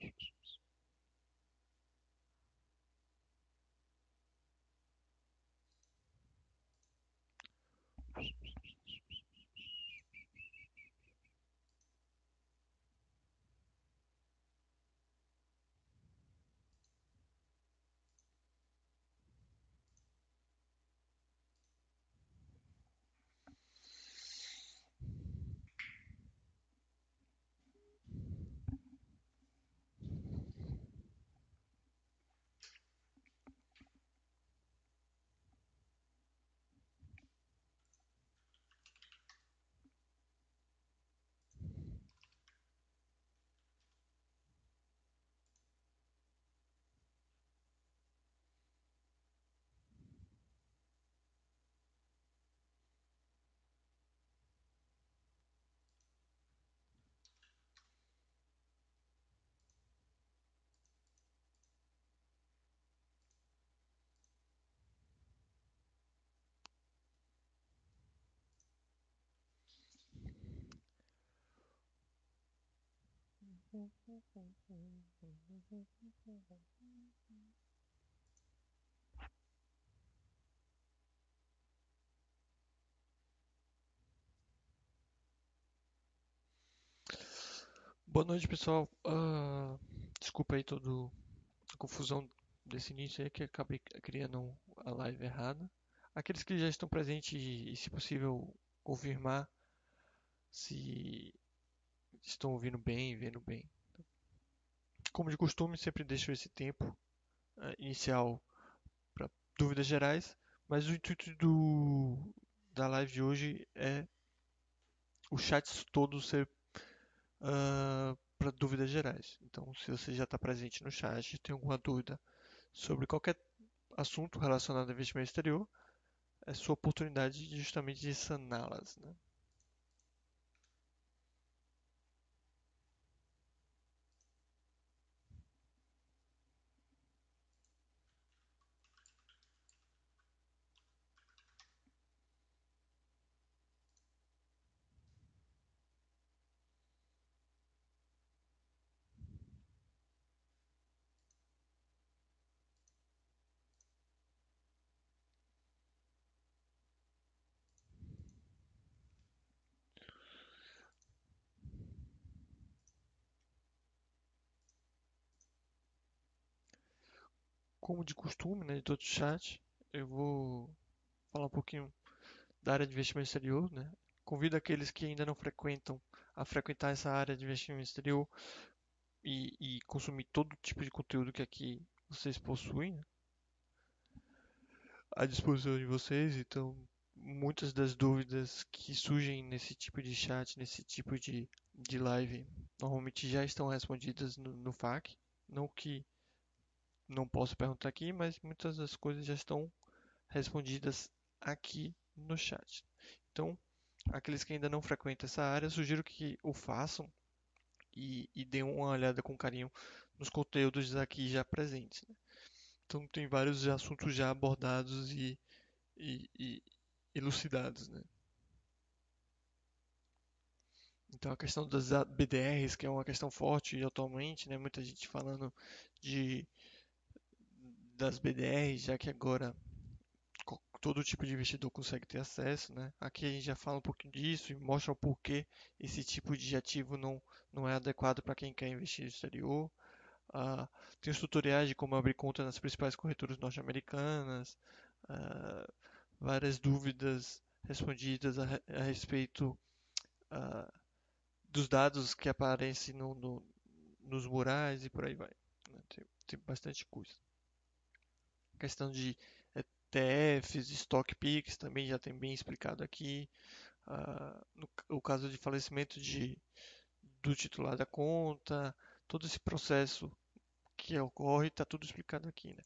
Jesus. Boa noite, pessoal. Ah, desculpa aí toda a confusão desse início aí que acabei criando a live errada. Aqueles que já estão presentes e, se possível, confirmar se estão ouvindo bem e vendo bem. Como de costume, sempre deixo esse tempo uh, inicial para dúvidas gerais, mas o intuito do, da live de hoje é o chat todo ser uh, para dúvidas gerais. Então, se você já está presente no chat, tem alguma dúvida sobre qualquer assunto relacionado ao investimento exterior, é sua oportunidade justamente de saná-las. Né? Como de costume, né, de todo o chat, eu vou falar um pouquinho da área de investimento exterior, né? Convido aqueles que ainda não frequentam a frequentar essa área de investimento exterior e, e consumir todo tipo de conteúdo que aqui vocês possuem né? à disposição de vocês. Então, muitas das dúvidas que surgem nesse tipo de chat, nesse tipo de, de live, normalmente já estão respondidas no, no FAQ. Não que não posso perguntar aqui, mas muitas das coisas já estão respondidas aqui no chat. Então, aqueles que ainda não frequentam essa área, sugiro que o façam e, e deem uma olhada com carinho nos conteúdos aqui já presentes. Né? Então, tem vários assuntos já abordados e, e, e elucidados. Né? Então, a questão das BDRs, que é uma questão forte atualmente, né? muita gente falando de das BDRs, já que agora todo tipo de investidor consegue ter acesso, né? Aqui a gente já fala um pouquinho disso e mostra o porquê esse tipo de ativo não, não é adequado para quem quer investir no exterior. Uh, tem os tutoriais de como abrir conta nas principais corretoras norte-americanas, uh, várias dúvidas respondidas a, a respeito uh, dos dados que aparecem no, no, nos murais e por aí vai. Né? Tem, tem bastante coisa questão de ETFs, stock picks também já tem bem explicado aqui. Uh, no, o caso de falecimento de, do titular da conta, todo esse processo que ocorre está tudo explicado aqui. Né?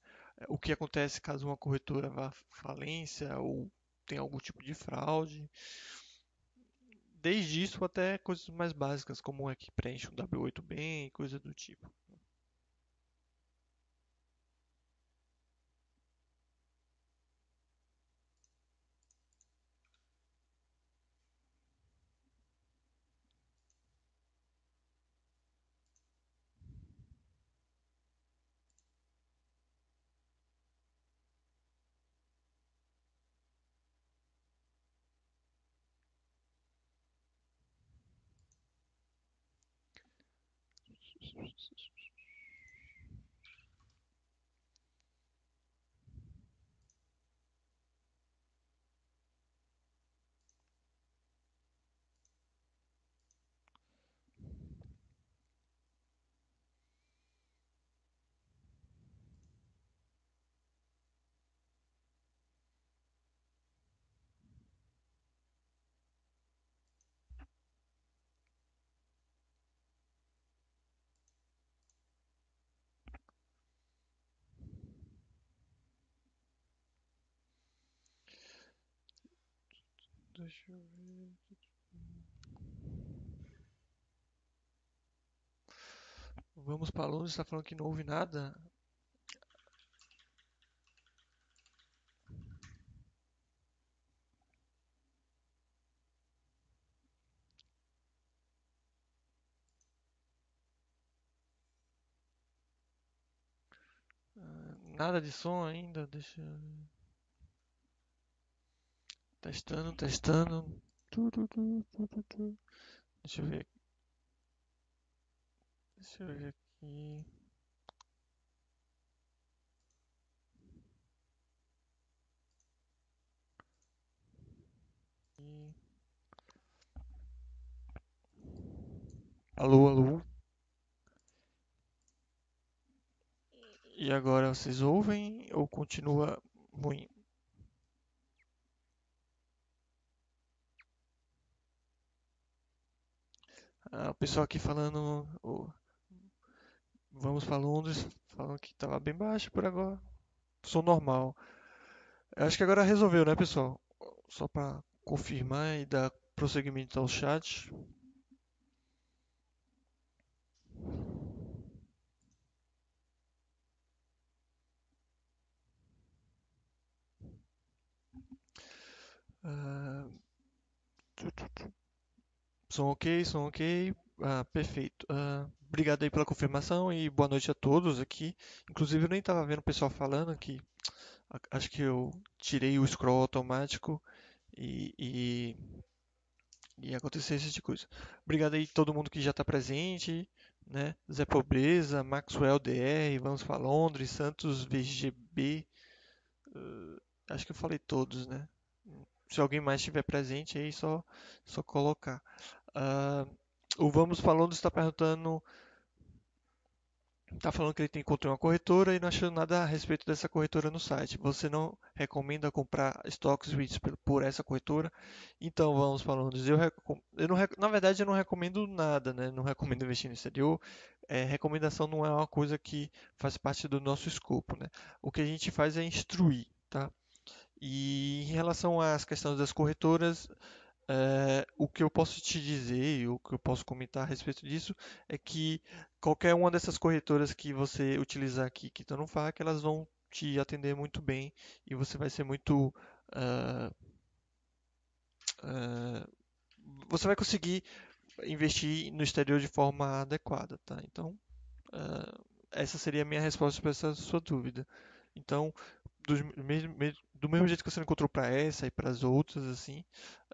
O que acontece caso uma corretora vá falência ou tem algum tipo de fraude. Desde isso até coisas mais básicas, como é que preenche um W8 bem, coisa do tipo. Deixa eu ver. Vamos para alunos, está falando que não houve nada. Ah, nada de som ainda, deixa eu ver. Testando, testando. Tu, tu, tu, tu, tu, tu. Deixa eu ver. Deixa eu ver aqui. E- Alô, alô. E agora vocês ouvem ou continua ruim? Ah, o pessoal aqui falando. o- Vamos para Londres, falando que estava bem baixo por agora. Som normal. Acho que agora resolveu, né, pessoal? Só para confirmar e dar prosseguimento ao chat. Tu. Som ok, som ok. Ah, perfeito. Ah, obrigado aí pela confirmação e boa noite a todos aqui. Inclusive eu nem estava vendo o pessoal falando aqui. A- Acho que eu tirei o scroll automático e, e, e aconteceu esse tipo de coisa. Obrigado aí todo mundo que já está presente, né? Zé Pobreza, Maxwell DR, Vamos para Londres, Santos VGB. eh, acho que eu falei todos, né? Se alguém mais estiver presente aí, só, só colocar. Ah, o Vamos Londres está perguntando Tá falando que ele encontrou uma corretora e não achou nada a respeito dessa corretora no site. Você não recomenda comprar stocks REITs por essa corretora? Então vamos falando. Eu, eu não, na verdade, eu não recomendo nada, né? Não recomendo investir no exterior. É, recomendação não é uma coisa que faz parte do nosso escopo, né? O que a gente faz é instruir, tá? E em relação às questões das corretoras, é, o que eu posso te dizer, e o que eu posso comentar a respeito disso, é que qualquer uma dessas corretoras que você utilizar aqui que estão no FAQ, elas vão te atender muito bem e você vai ser muito. ah, ah, você vai conseguir investir no exterior de forma adequada, tá? Então, ah, essa seria a minha resposta para essa sua dúvida. Então, mesmo- me- do mesmo jeito que você encontrou para essa e para as outras, assim,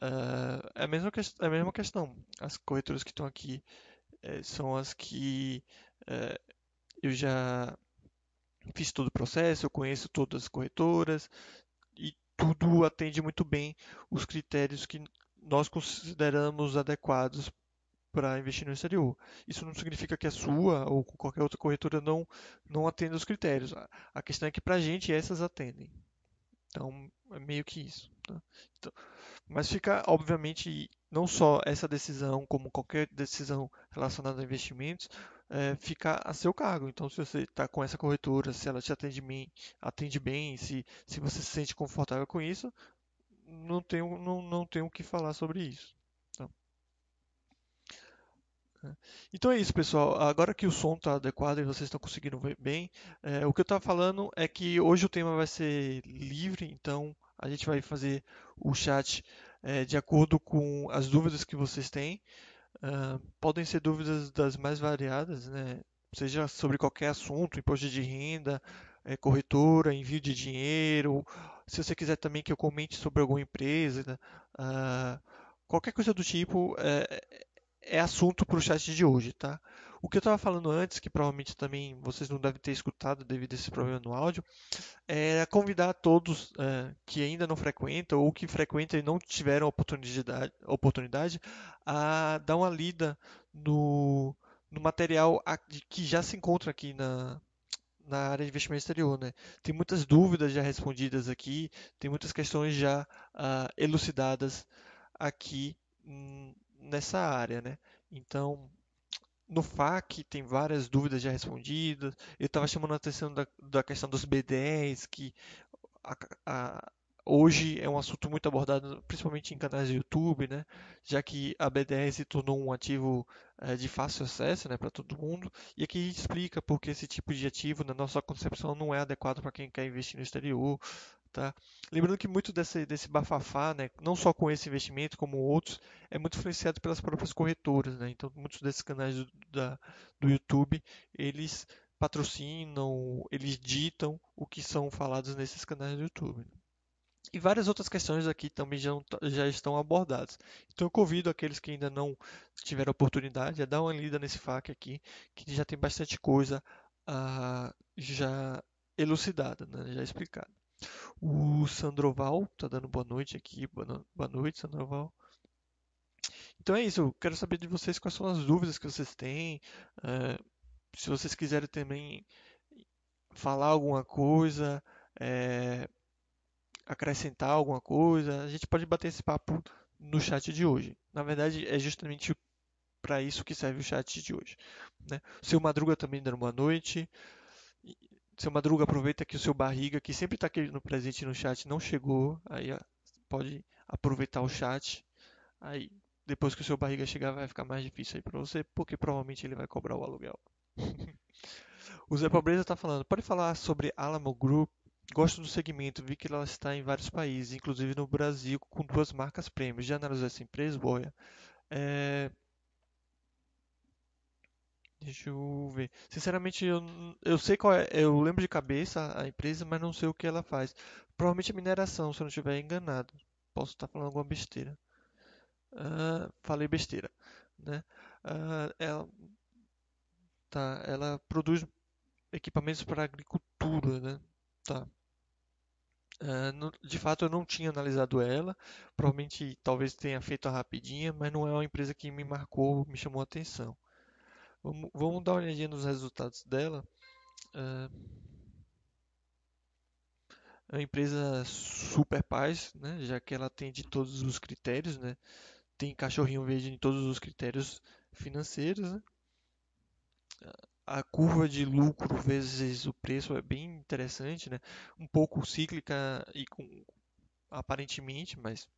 ah, é a mesma, é a mesma questão. As corretoras que estão aqui eh, são as que eh, eu já fiz todo o processo, eu conheço todas as corretoras e tudo atende muito bem os critérios que nós consideramos adequados para investir no exterior. Isso não significa que a sua ou qualquer outra corretora não, não atenda os critérios. A questão é que para a gente essas atendem. Então, é meio que isso. tá? Então, mas fica, obviamente, não só essa decisão, como qualquer decisão relacionada a investimentos, eh, fica a seu cargo. Então, se você está com essa corretora, se ela te atende bem, atende bem, se, se você se sente confortável com isso, não tenho, não, não tenho o que falar sobre isso. Né? Então é isso, pessoal. Agora que o som está adequado e vocês estão conseguindo ver bem, é, o que eu estava falando é que hoje o tema vai ser livre, então a gente vai fazer o chat é, de acordo com as dúvidas que vocês têm. Ah, podem ser dúvidas das mais variadas, né? Seja sobre qualquer assunto, imposto de renda, eh, corretora, envio de dinheiro. Se você quiser também que eu comente sobre alguma empresa, né? Ah, qualquer coisa do tipo é, é assunto para o chat de hoje, tá? O que eu estava falando antes, que provavelmente também vocês não devem ter escutado devido a esse problema no áudio, é convidar todos é, que ainda não frequentam ou que frequentam e não tiveram oportunidade, oportunidade a dar uma lida no, no material que já se encontra aqui na, na área de investimento exterior, né? Tem muitas dúvidas já respondidas aqui, tem muitas questões já uh, elucidadas aqui hum, nessa área, né? Então, no FAQ tem várias dúvidas já respondidas. Eu estava chamando a atenção da, da questão dos B10, que a, a, hoje é um assunto muito abordado, principalmente em canais de YouTube, né? Já que a B10 se tornou um ativo é, de fácil acesso, né, para todo mundo. E aqui explica por que esse tipo de ativo, na nossa concepção, não é adequado para quem quer investir no exterior, Tá? Lembrando que muito desse, desse bafafá, né, não só com esse investimento, como outros, é muito influenciado pelas próprias corretoras. Né? Então, muitos desses canais do, da, do YouTube, eles patrocinam, eles ditam o que são falados nesses canais do YouTube. E várias outras questões aqui também já, já estão abordadas. Então eu convido aqueles que ainda não tiveram oportunidade a dar uma lida nesse FAQ aqui, que já tem bastante coisa uh, já elucidada, né? já explicada. O Sandroval tá dando boa noite aqui. Boa noite, Sandroval. Então é isso, eu quero saber de vocês quais são as dúvidas que vocês têm. Uh, se vocês quiserem também falar alguma coisa, é, acrescentar alguma coisa, a gente pode bater esse papo no chat de hoje. Na verdade, é justamente para isso que serve o chat de hoje. Né? O seu Madruga também dando boa noite. Seu Madruga, aproveita que o seu barriga, que sempre está no presente no chat, não chegou. Aí pode aproveitar o chat. Aí depois que o seu barriga chegar, vai ficar mais difícil aí para você, porque provavelmente ele vai cobrar o aluguel. o Zé Pobreza está falando, pode falar sobre Alamo Group? Gosto do segmento, vi que ela está em vários países, inclusive no Brasil, com duas marcas prêmios. Já analisou essa empresa, Boia? É, Deixa eu ver. Sinceramente, eu, eu sei qual é. Eu lembro de cabeça a empresa, mas não sei o que ela faz. Provavelmente é mineração, se eu não estiver enganado. Posso estar falando alguma besteira. Uh, falei besteira, né? Uh, ela, tá, ela produz equipamentos para agricultura, né? Tá. No, de fato, eu não tinha analisado ela. Provavelmente, talvez tenha feito a rapidinha, mas não é uma empresa que me marcou, me chamou a atenção. Vamos, vamos dar uma olhadinha nos resultados dela. É, é uma empresa super paz, né? já que ela tem de todos os critérios, né? tem cachorrinho verde em todos os critérios financeiros. Né? A curva de lucro vezes o preço é bem interessante, né? um pouco cíclica e com, aparentemente, mas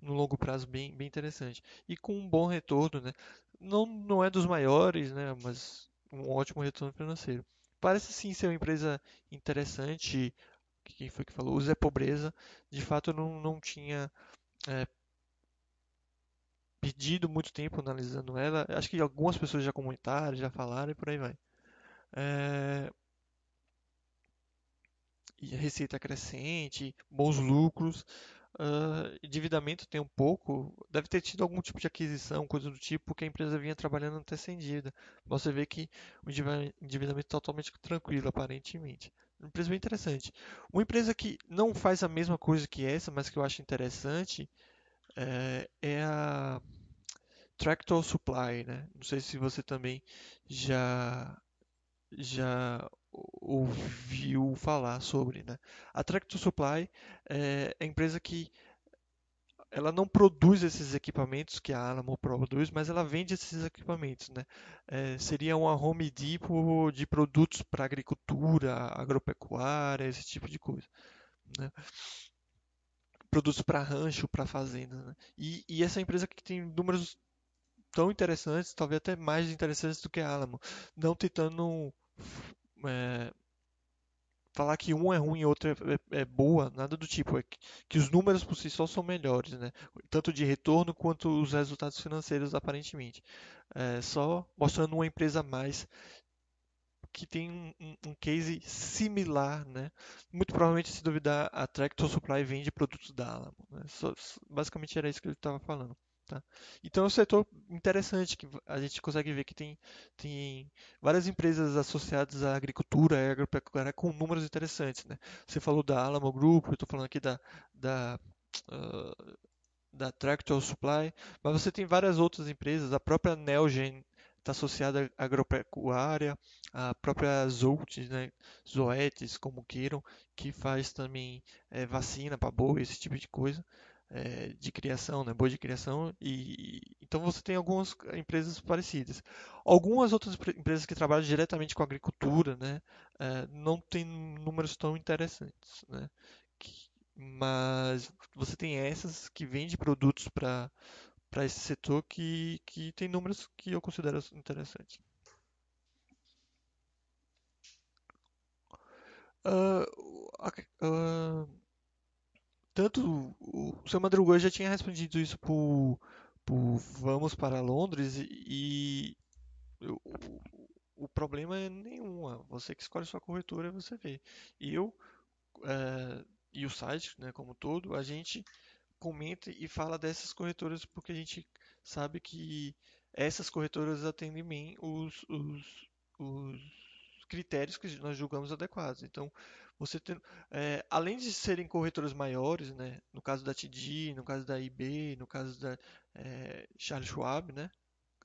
no longo prazo bem, bem interessante. E com um bom retorno, né? Não, não é dos maiores, né? Mas um ótimo retorno financeiro. Parece sim ser uma empresa interessante. Quem foi que falou? O Zé Pobreza. De fato, não, não tinha é, pedido muito tempo analisando ela. Acho que algumas pessoas já comentaram, já falaram e por aí vai. É, e receita crescente, bons lucros. Uh, endividamento tem um pouco, deve ter tido algum tipo de aquisição, coisa do tipo, que a empresa vinha trabalhando até sem dívida. Você vê que o endividamento é totalmente tranquilo, aparentemente. Uma empresa bem interessante. Uma empresa que não faz a mesma coisa que essa, mas que eu acho interessante, é, é a Tractor Supply. Né? Não sei se você também já já ouviu falar sobre, né? A Tractor Supply é a empresa que ela não produz esses equipamentos que a Alamo produz, mas ela vende esses equipamentos, né? É, seria uma Home Depot de produtos para agricultura, agropecuária, esse tipo de coisa, né? Produtos para rancho, para fazenda, né? e, e essa empresa que tem números tão interessantes, talvez até mais interessantes do que a Alamo, não tentando é, falar que um é ruim e outro é, é, é, boa, nada do tipo. É que, que, os números por si só são melhores, né? Tanto de retorno quanto os resultados financeiros, aparentemente. É, só mostrando uma empresa a mais que tem um, um, case similar, né? Muito provavelmente, se duvidar, a Tractor Supply vende produtos da Alamo. Né? Só, basicamente era isso que ele estava falando. Tá? Então é um setor interessante que a gente consegue ver que tem, tem várias empresas associadas à agricultura e agropecuária com números interessantes. Né? Você falou da Alamo Group, eu estou falando aqui da, da, uh, da Tractor Supply, mas você tem várias outras empresas, a própria Neogen está associada à agropecuária, a própria Zolt, né, Zoetis, como queiram, que faz também é, vacina para boi, esse tipo de coisa é, de criação, né, boi de criação, e então você tem algumas empresas parecidas. Algumas outras empresas que trabalham diretamente com agricultura, né, é, não tem números tão interessantes, né, que, mas você tem essas que vendem produtos para para esse setor que, que tem números que eu considero interessantes. Uh, uh, tanto o seu Madruga já tinha respondido isso por, por Vamos para Londres e, o, o, problema é nenhum. Você que escolhe sua corretora, você vê. Eu é, e o site, né, como todo, a gente comenta e fala dessas corretoras porque a gente sabe que essas corretoras atendem bem os, os, os critérios que nós julgamos adequados. Então, você tem, é, além de serem corretoras maiores, né, no caso da TD, no caso da IB, no caso da é, Charles Schwab, né,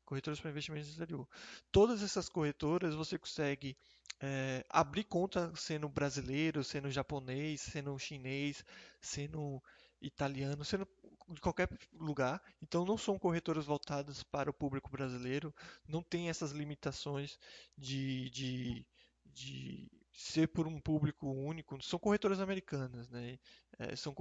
corretoras para investimentos no exterior. Todas essas corretoras você consegue é, abrir conta sendo brasileiro, sendo japonês, sendo chinês, sendo italiano, sendo de qualquer lugar. Então não são corretoras voltadas para o público brasileiro, não tem essas limitações de, de, de ser por um público único, são corretoras americanas, né? É, são,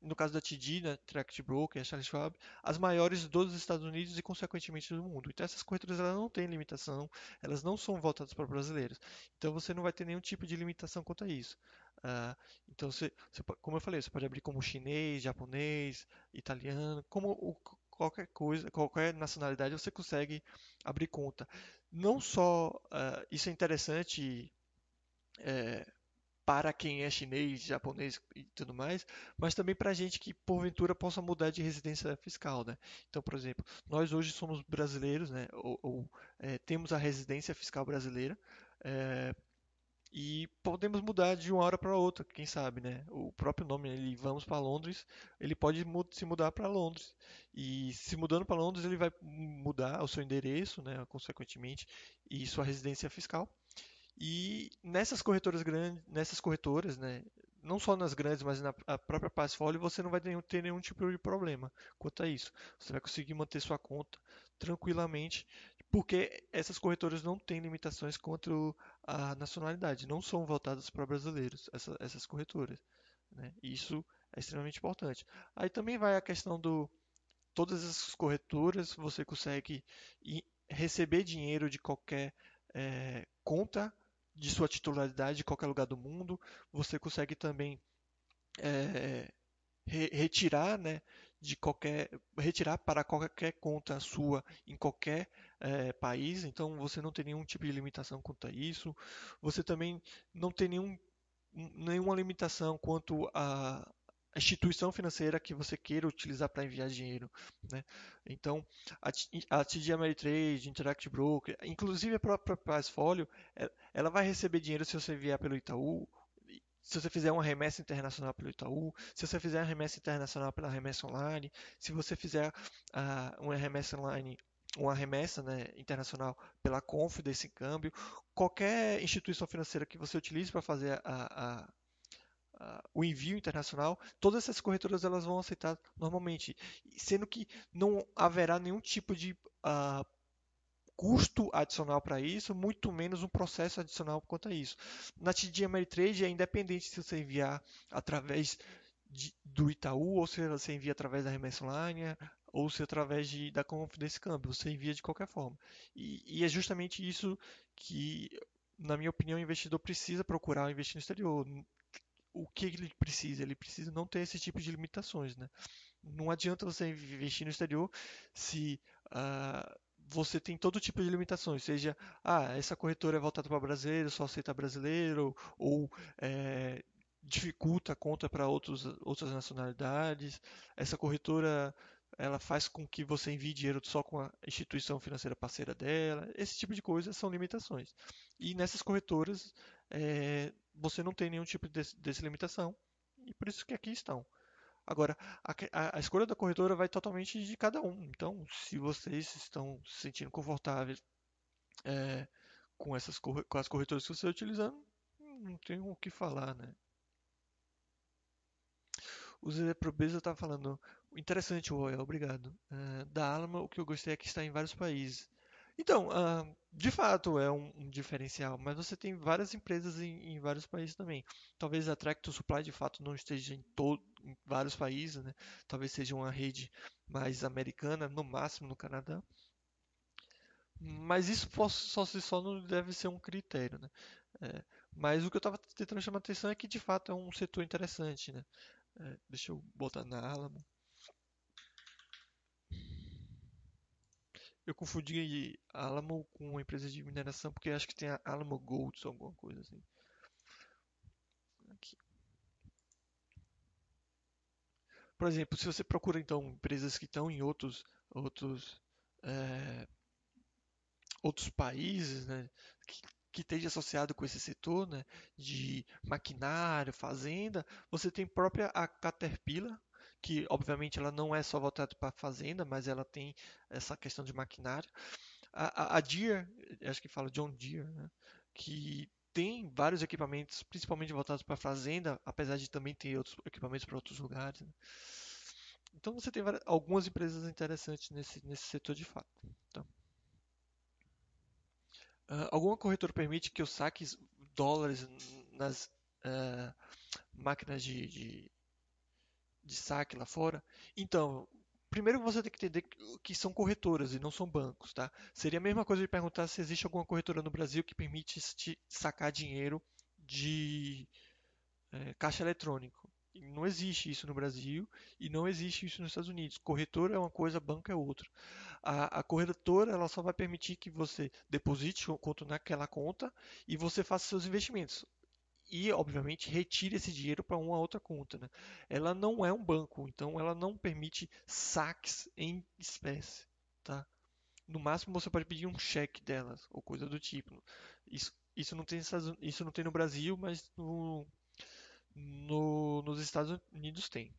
no caso da TD, né, Tract Broker, Charles Schwab, as maiores dos Estados Unidos e, consequentemente, do mundo. Então, essas corretoras elas não têm limitação, elas não são voltadas para brasileiros. Então, você não vai ter nenhum tipo de limitação quanto a isso. Uh, então, você, você, como eu falei, você pode abrir como chinês, japonês, italiano, como o, qualquer coisa, qualquer nacionalidade, você consegue abrir conta. Não só uh, isso é interessante é, para quem é chinês, japonês e tudo mais, mas também para gente que porventura possa mudar de residência fiscal, né? Então, por exemplo, nós hoje somos brasileiros, né? Ou, ou é, temos a residência fiscal brasileira é, e podemos mudar de uma hora para outra, quem sabe, né? O próprio nome, ele vamos para Londres, ele pode se mudar para Londres e se mudando para Londres ele vai mudar o seu endereço, né? Consequentemente e sua residência fiscal. E nessas corretoras grandes, nessas corretoras, né, não só nas grandes, mas na própria Passfolio, você não vai ter nenhum tipo de problema quanto a isso. Você vai conseguir manter sua conta tranquilamente, porque essas corretoras não têm limitações quanto à nacionalidade, não são voltadas para brasileiros, essa, essas corretoras. Né? Isso é extremamente importante. Aí também vai a questão do todas essas corretoras você consegue receber dinheiro de qualquer é, conta de sua titularidade de qualquer lugar do mundo. Você consegue também é, re retirar, né, de qualquer retirar para qualquer conta sua em qualquer é, país. Então você não tem nenhum tipo de limitação quanto a isso. Você também não tem nenhum, nenhuma limitação quanto a instituição financeira que você queira utilizar para enviar dinheiro. Né? Então, a, TD Ameritrade, Interact Broker, inclusive a própria Passfolio, ela vai receber dinheiro se você enviar pelo Itaú, se você fizer uma remessa internacional pelo Itaú, se você fizer uma remessa internacional pela remessa online, se você fizer uh, uma remessa online, uma remessa né, internacional pela Confidence Câmbio, qualquer instituição financeira que você utilize para fazer a, a o envio internacional, todas essas corretoras elas vão aceitar normalmente, sendo que não haverá nenhum tipo de uh, custo adicional para isso, muito menos um processo adicional quanto a isso. Na TD Ameritrade é independente se você enviar através de, do Itaú ou se você envia através da remessa online ou se através de, da Confidence Câmbio, você envia de qualquer forma. E, e, é justamente isso que, na minha opinião, o investidor precisa procurar investir no exterior o que ele precisa? Ele precisa não ter esse tipo de limitações, né? Não adianta você investir no exterior se uh, você tem todo tipo de limitações, seja, ah, essa corretora é voltada para brasileiro, só aceita brasileiro, ou é, dificulta a conta para outras nacionalidades, essa corretora ela faz com que você envie dinheiro só com a instituição financeira parceira dela. Esse tipo de coisas são limitações. E nessas corretoras é, você não tem nenhum tipo de, dessa limitação e por isso que aqui estão. Agora, a, a, a, escolha da corretora vai totalmente de cada um. Então, se vocês estão se sentindo confortáveis é, com, essas, com as corretoras que você está utilizando, não tem o que falar, né? O Zé Probeza está falando, interessante, Royal, obrigado. Uh, da Alma, o que eu gostei é que está em vários países. Então, uh, de fato é um, um, diferencial, mas você tem várias empresas em, em, vários países também. Talvez a Tractor Supply de fato não esteja em, todo, em vários países, né? Talvez seja uma rede mais americana, no máximo no Canadá. Mas isso só se só não deve ser um critério, né? É, mas o que eu estava tentando chamar a atenção é que de fato é um setor interessante, né? É, deixa eu botar na Alamo. Eu confundi Alamo com uma empresa de mineração porque acho que tem a Alamo Gold ou alguma coisa assim. Aqui. Por exemplo, se você procura então empresas que estão em outros outros é, outros países, né, que, que esteja associado com esse setor, né, de maquinário, fazenda, você tem própria a Caterpillar, que obviamente ela não é só voltada para fazenda, mas ela tem essa questão de maquinário. A, a, a Deere, acho que fala John Deere, né? que tem vários equipamentos, principalmente voltados para fazenda, apesar de também ter outros equipamentos para outros lugares. Né? Então você tem várias, algumas empresas interessantes nesse, nesse setor de fato. Então, uh, alguma corretora permite que eu saque dólares nas uh, máquinas de, de de saque lá fora. Então, primeiro você tem que entender que são corretoras e não são bancos, tá? Seria a mesma coisa de perguntar se existe alguma corretora no Brasil que permite te sacar dinheiro de é, caixa eletrônico. Não existe isso no Brasil e não existe isso nos Estados Unidos. Corretora é uma coisa, banco é outra. A, a corretora ela só vai permitir que você deposite o conto naquela conta e você faça seus investimentos e, obviamente, retire esse dinheiro para uma outra conta. Né? Ela não é um banco, então ela não permite saques em espécie. Tá? No máximo, você pode pedir um cheque delas, ou coisa do tipo. Isso, isso, não, tem, isso não tem no Brasil, mas no, no, nos Estados Unidos tem.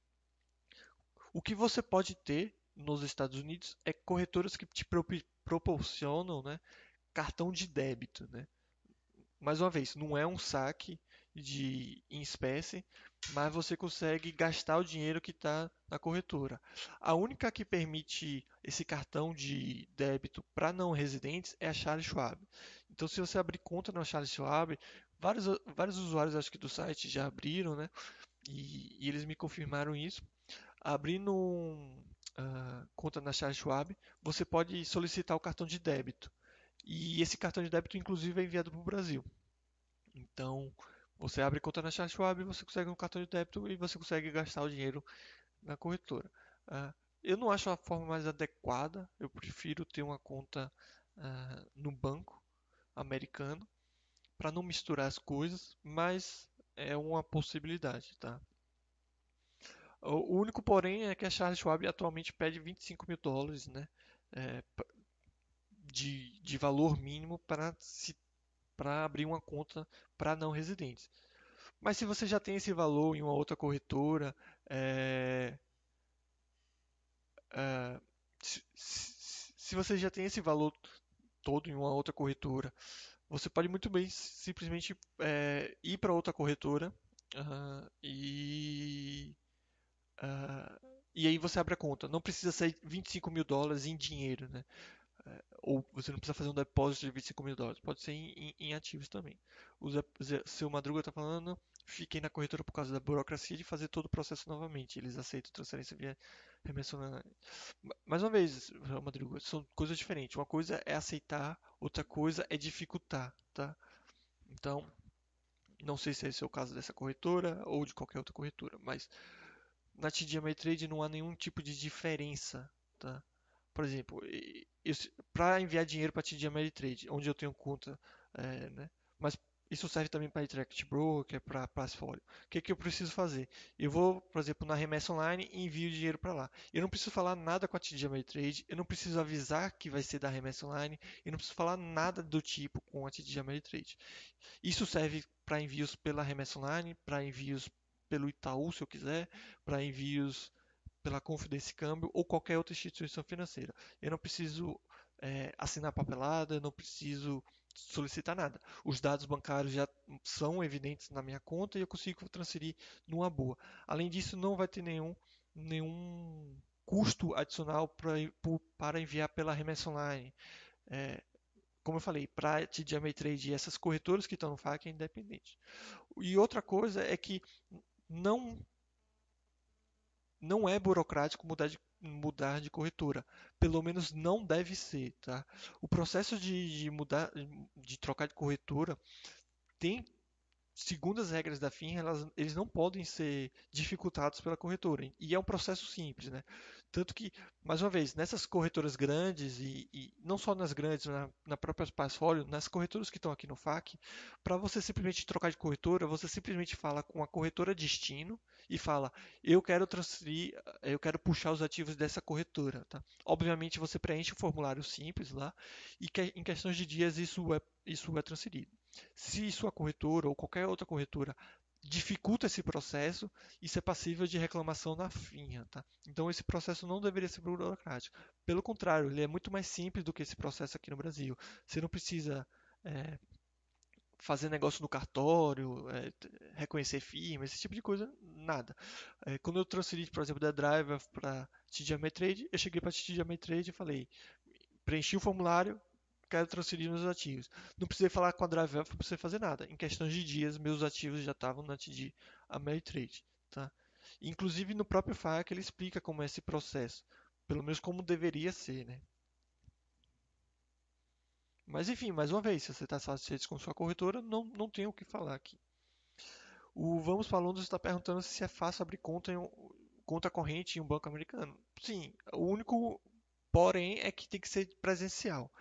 O que você pode ter nos Estados Unidos é corretoras que te proporcionam né, cartão de débito. Né? Mais uma vez, não é um saque de em espécie, mas você consegue gastar o dinheiro que está na corretora. A única que permite esse cartão de débito para não residentes é a Charles Schwab. Então, se você abrir conta na Charles Schwab, vários, vários usuários acho que do site já abriram, né? E, e eles me confirmaram isso. Abrindo um, uh, conta na Charles Schwab, você pode solicitar o cartão de débito. E esse cartão de débito, inclusive, é enviado para o Brasil. Então, você abre conta na Charles Schwab, você consegue um cartão de débito e você consegue gastar o dinheiro na corretora. Uh, eu não acho a forma mais adequada, eu prefiro ter uma conta uh, no banco americano para não misturar as coisas, mas é uma possibilidade, tá? O único porém é que a Charles Schwab atualmente pede 25 mil dólares, né? É, de, de valor mínimo para se para abrir uma conta para não residentes. Mas se você já tem esse valor em uma outra corretora, é, é, se, se, você já tem esse valor todo em uma outra corretora, você pode muito bem simplesmente é, ir para outra corretora uh, e uh, e aí você abre a conta. Não precisa ser 25 mil dólares em dinheiro, né? É, ou você não precisa fazer um depósito de 25 mil dólares, pode ser em, em, em ativos também. O seu Madruga está falando, fiquei na corretora por causa da burocracia de fazer todo o processo novamente. Eles aceitam transferência via remessa. Mais uma vez, Madruga, são coisas diferentes. Uma coisa é aceitar, outra coisa é dificultar, tá? Então, não sei se esse é o caso dessa corretora ou de qualquer outra corretora, mas na TD Ameritrade não há nenhum tipo de diferença, tá? Por exemplo, para enviar dinheiro para TD Ameritrade, onde eu tenho conta, é, né? Mas isso serve também para Interact Broker, para Passfolio. O que, que eu preciso fazer? Eu vou, por exemplo, na remessa online e envio dinheiro para lá. Eu não preciso falar nada com a TD Ameritrade, eu não preciso avisar que vai ser da remessa online, eu não preciso falar nada do tipo com a TD Ameritrade. Isso serve para envios pela remessa online, para envios pelo Itaú, se eu quiser, para envios pela Confidência Câmbio ou qualquer outra instituição financeira. Eu não preciso é, assinar papelada, não preciso solicitar nada. Os dados bancários já são evidentes na minha conta e eu consigo transferir numa boa. Além disso, não vai ter nenhum, nenhum custo adicional pra, para enviar pela remessa online. É, como eu falei, para TD Ameritrade e essas corretoras que estão no FAQ é independente. E outra coisa é que não não é burocrático mudar de, mudar de corretora. Pelo menos não deve ser, tá? O processo de, de mudar, de trocar de corretora tem segundo as regras da FIN, elas, eles não podem ser dificultados pela corretora. E é um processo simples, né? Tanto que, mais uma vez, nessas corretoras grandes, e, e não só nas grandes, na, na própria Passfolio, nas corretoras que estão aqui no FAC, para você simplesmente trocar de corretora, você simplesmente fala com a corretora destino e fala, eu quero transferir, eu quero puxar os ativos dessa corretora. Tá? Obviamente você preenche o formulário simples lá e que, em questões de dias isso é, isso é transferido. Se sua corretora ou qualquer outra corretora dificulta esse processo, isso é passível de reclamação na finha. Tá? Então esse processo não deveria ser burocrático. Pelo contrário, ele é muito mais simples do que esse processo aqui no Brasil. Você não precisa é, fazer negócio no cartório, é, reconhecer firma, esse tipo de coisa, nada. É, quando eu transferi, por exemplo, da Driver para TD Ameritrade, eu cheguei para TD Ameritrade e falei, preenchi o formulário, quero transferir meus ativos. Não precisei falar com a Drive para você fazer nada. Em questões de dias, meus ativos já estavam na TD Ameritrade. Tá? Inclusive no próprio FAQ ele explica como é esse processo. Pelo menos como deveria ser. Né? Mas enfim, mais uma vez, se você está satisfeito com sua corretora, não, não tem o que falar aqui. O Vamos Londres está perguntando se é fácil abrir conta, em conta corrente em um banco americano. Sim, o único porém é que tem que ser presencial.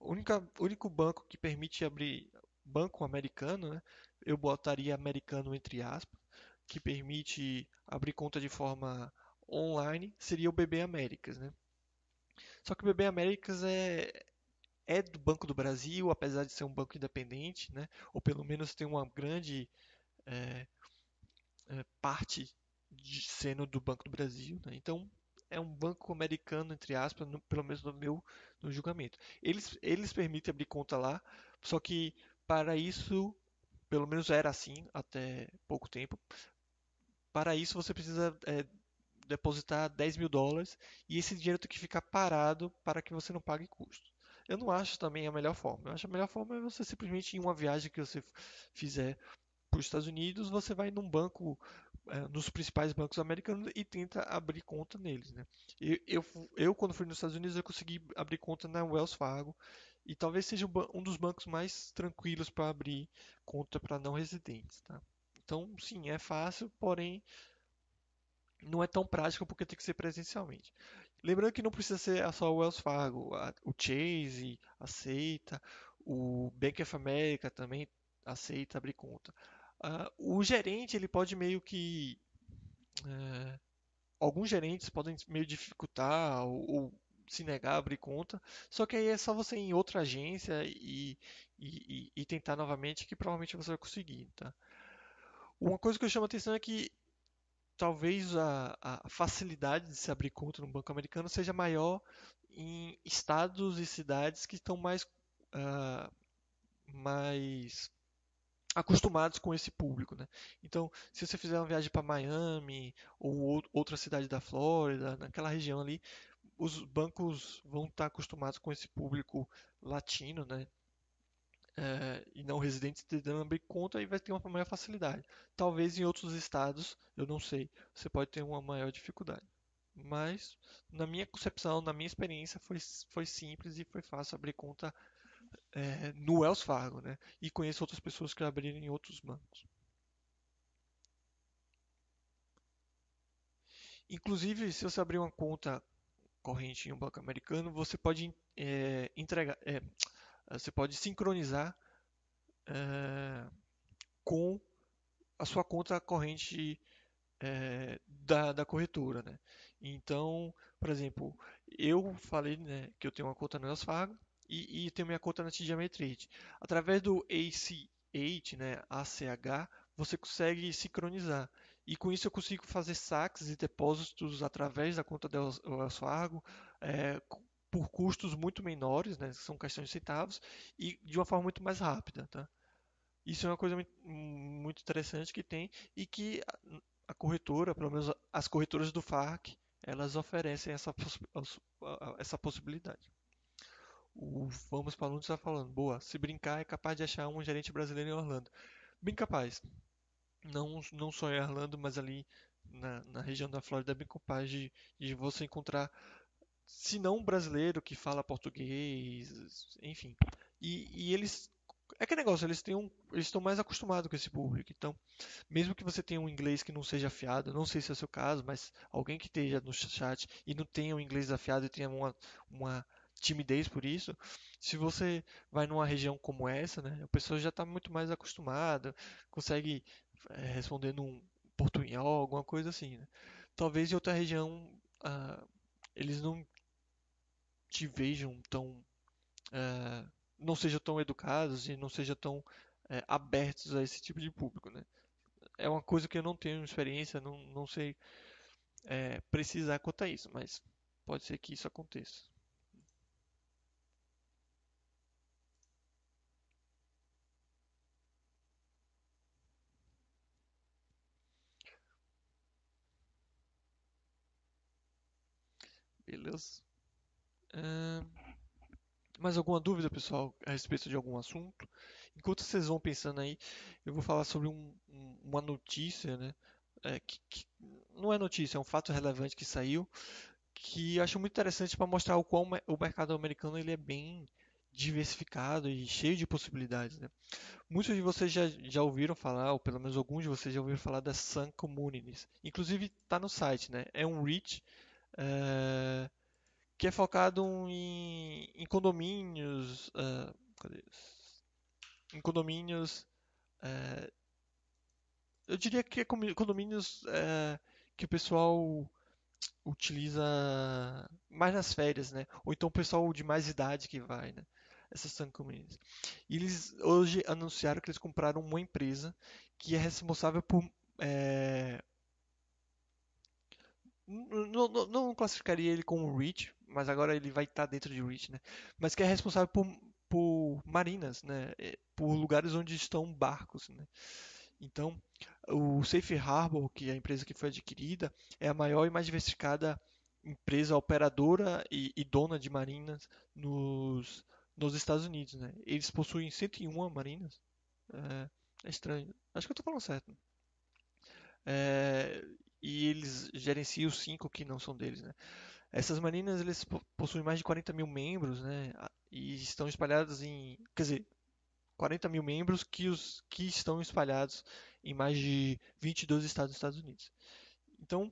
O único banco que permite abrir banco americano, né? eu botaria americano entre aspas, que permite abrir conta de forma online, seria o BB Américas. Né? Só que o BB Américas é, é do Banco do Brasil, apesar de ser um banco independente, né? ou pelo menos tem uma grande é, é, parte de sendo do Banco do Brasil. Né? Então, é um banco americano, entre aspas, no, pelo menos no meu no julgamento. Eles, eles permitem abrir conta lá, só que para isso, pelo menos era assim até pouco tempo, para isso você precisa é, depositar 10 mil dólares e esse dinheiro tem que ficar parado para que você não pague custo. Eu não acho também a melhor forma. Eu acho a melhor forma é você simplesmente em uma viagem que você fizer para os Estados Unidos, você vai num banco nos principais bancos americanos e tenta abrir conta neles. Né? Eu, eu, eu, quando fui nos Estados Unidos, eu consegui abrir conta na Wells Fargo e talvez seja um dos bancos mais tranquilos para abrir conta para não residentes. Tá? Então, sim, é fácil, porém não é tão prático porque tem que ser presencialmente. Lembrando que não precisa ser só o Wells Fargo, o Chase aceita, o Bank of America também aceita abrir conta. Uh, o gerente ele pode meio que uh, alguns gerentes podem meio dificultar ou, ou, se negar a abrir conta, só que aí é só você ir em outra agência e, e, e, tentar novamente que provavelmente você vai conseguir, tá? Uma coisa que eu chamo a atenção é que talvez a, a facilidade de se abrir conta no banco americano seja maior em estados e cidades que estão mais uh, mais acostumados com esse público, né? Então, se você fizer uma viagem para Miami ou outra cidade da Flórida, naquela região ali, os bancos vão estar acostumados com esse público latino, né? É, e não residentes tentando abrir conta e vai ter uma maior facilidade. Talvez em outros estados, eu não sei, você pode ter uma maior dificuldade. Mas, na minha concepção, na minha experiência, foi, foi simples e foi fácil abrir conta é, no Wells Fargo, né? E conheço outras pessoas que abriram em outros bancos. Inclusive, se você abrir uma conta corrente em um banco americano, você pode é, entregar, é, você pode sincronizar é, com a sua conta corrente é, da, da corretora, né? Então, por exemplo, eu falei né, que eu tenho uma conta na Wells Fargo e, e tenho minha conta na TD Ameritrade. Através do ACH, né, ACH, você consegue sincronizar. E com isso eu consigo fazer saques e depósitos através da conta da Wells Fargo é, por custos muito menores, né, são questões de centavos, e de uma forma muito mais rápida. Tá? Isso é uma coisa muito interessante que tem e que a corretora, pelo menos as corretoras do FARC, elas oferecem essa, essa possibilidade. O Vamos para está falando, boa, se brincar é capaz de achar um gerente brasileiro em Orlando. Bem capaz. Não, não só em Orlando, mas ali na, na região da Flórida bem capaz de, de você encontrar, se não um brasileiro que fala português, enfim. E, e eles é que negócio, eles têm um, eles estão mais acostumados com esse público. Então, mesmo que você tenha um inglês que não seja afiado, não sei se é o seu caso, mas alguém que esteja no chat e não tenha um inglês afiado e tenha uma, uma timidez por isso, se você vai numa região como essa, né, a pessoa já está muito mais acostumada, consegue é, responder num portunhol, alguma coisa assim. Né? Talvez em outra região ah, eles não te vejam tão ah, não sejam tão educados e não sejam tão é, abertos a esse tipo de público, né? É uma coisa que eu não tenho experiência, não, não sei é, precisar quanto a isso, mas pode ser que isso aconteça. Beleza. Mais alguma dúvida, pessoal, a respeito de algum assunto? Enquanto vocês vão pensando aí, eu vou falar sobre um, um, uma notícia, né? É, que, que, não é notícia, é um fato relevante que saiu, que acho muito interessante para mostrar o quão o mercado americano ele é bem diversificado e cheio de possibilidades. Né? Muitos de vocês já, já ouviram falar, ou pelo menos alguns de vocês já ouviram falar das Sun Communities. Inclusive está no site, né? É um REIT é, que é focado em, em condomínios, uh, em condomínios, uh, eu diria que é condomínios que o pessoal utiliza mais nas férias, né? Ou então o pessoal de mais idade que vai, né? Essas são communities. E eles hoje anunciaram que eles compraram uma empresa que é responsável por é, não, não, não, classificaria ele como REACH, mas agora ele vai estar dentro de REACH, né? Mas que é responsável por, por marinas, né? É, por lugares onde estão barcos, né? Então, o Safe Harbor, que é a empresa que foi adquirida, é a maior e mais diversificada empresa operadora e, e dona de marinas nos, nos Estados Unidos, né? Eles possuem 101 marinas. É, é estranho. Acho que eu estou falando certo. É, e eles gerenciam os cinco que não são deles, né? Essas marinas eles possuem mais de 40 mil membros, né? E estão espalhados em, quer dizer, 40 mil membros que os que estão espalhados em mais de 22 estados dos Estados Unidos. Então,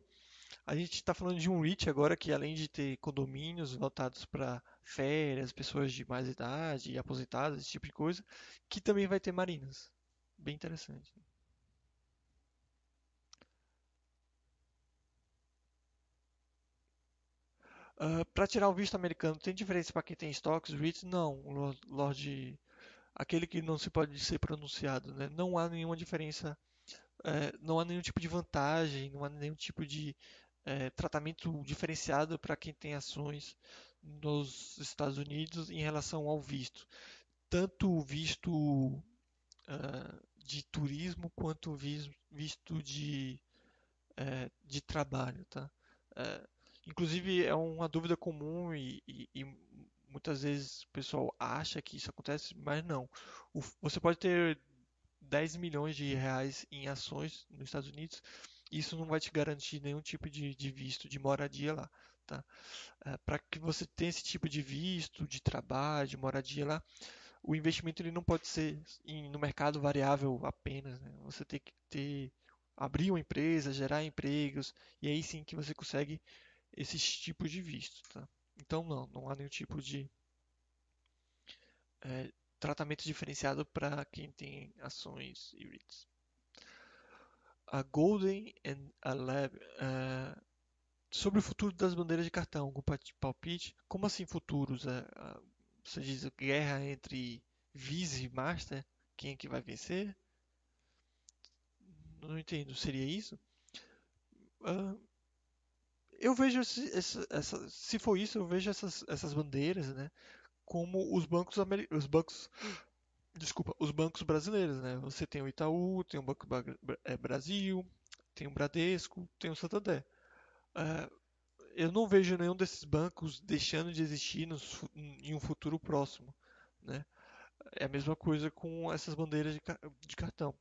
a gente está falando de um REIT agora que além de ter condomínios voltados para férias, pessoas de mais idade, aposentadas, esse tipo de coisa, que também vai ter marinas. Bem interessante. Uh, ah, para tirar o visto americano, tem diferença para quem tem estoques, REITs? Não, Lord, aquele que não se pode ser pronunciado, né? Não há nenhuma diferença, é, não há nenhum tipo de vantagem, não há nenhum tipo de é, tratamento diferenciado para quem tem ações nos Estados Unidos em relação ao visto. Tanto o visto uh, de turismo quanto o visto de, uh, de trabalho, tá? Inclusive, é uma dúvida comum e, e, e, muitas vezes o pessoal acha que isso acontece, mas não. O, você pode ter 10 milhões de reais em ações nos Estados Unidos, isso não vai te garantir nenhum tipo de, de visto de moradia lá. Tá? É, Para que você tenha esse tipo de visto, de trabalho, de moradia lá, o investimento ele não pode ser em, no mercado variável apenas. Né? Você tem que ter abrir uma empresa, gerar empregos, e aí sim que você consegue esses tipos de visto, tá? Então não, não há nenhum tipo de é, tratamento diferenciado para quem tem ações e REITs. A Golden and a Lab uh, sobre o futuro das bandeiras de cartão, algum palpite? Como assim futuros? Uh, você diz guerra entre Visa e Master? Quem é que vai vencer? Não entendo. Seria isso? Uh, eu vejo esse, essa, se for isso, eu vejo essas, essas bandeiras, né, como os bancos os bancos desculpa, os bancos brasileiros, né? Você tem o Itaú, tem o Banco é, Brasil, tem o Bradesco, tem o Santander. Uh, eu não vejo nenhum desses bancos deixando de existir no, em um futuro próximo, né? É a mesma coisa com essas bandeiras de, de cartão.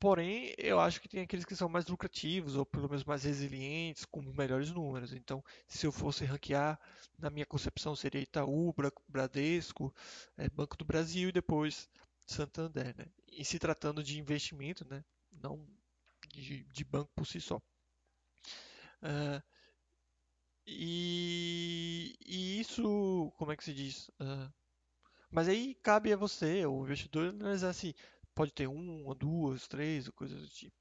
Porém, eu acho que tem aqueles que são mais lucrativos, ou pelo menos mais resilientes, com melhores números. Então, se eu fosse ranquear, na minha concepção seria Itaú, Bradesco, é, Banco do Brasil e depois Santander. Né? E se tratando de investimento, né? não de, de banco por si só. Uh, e, e, isso, como é que se diz? Uh, mas aí cabe a você, o investidor, analisar assim, Pode ter uma, duas, três, coisas do tipo.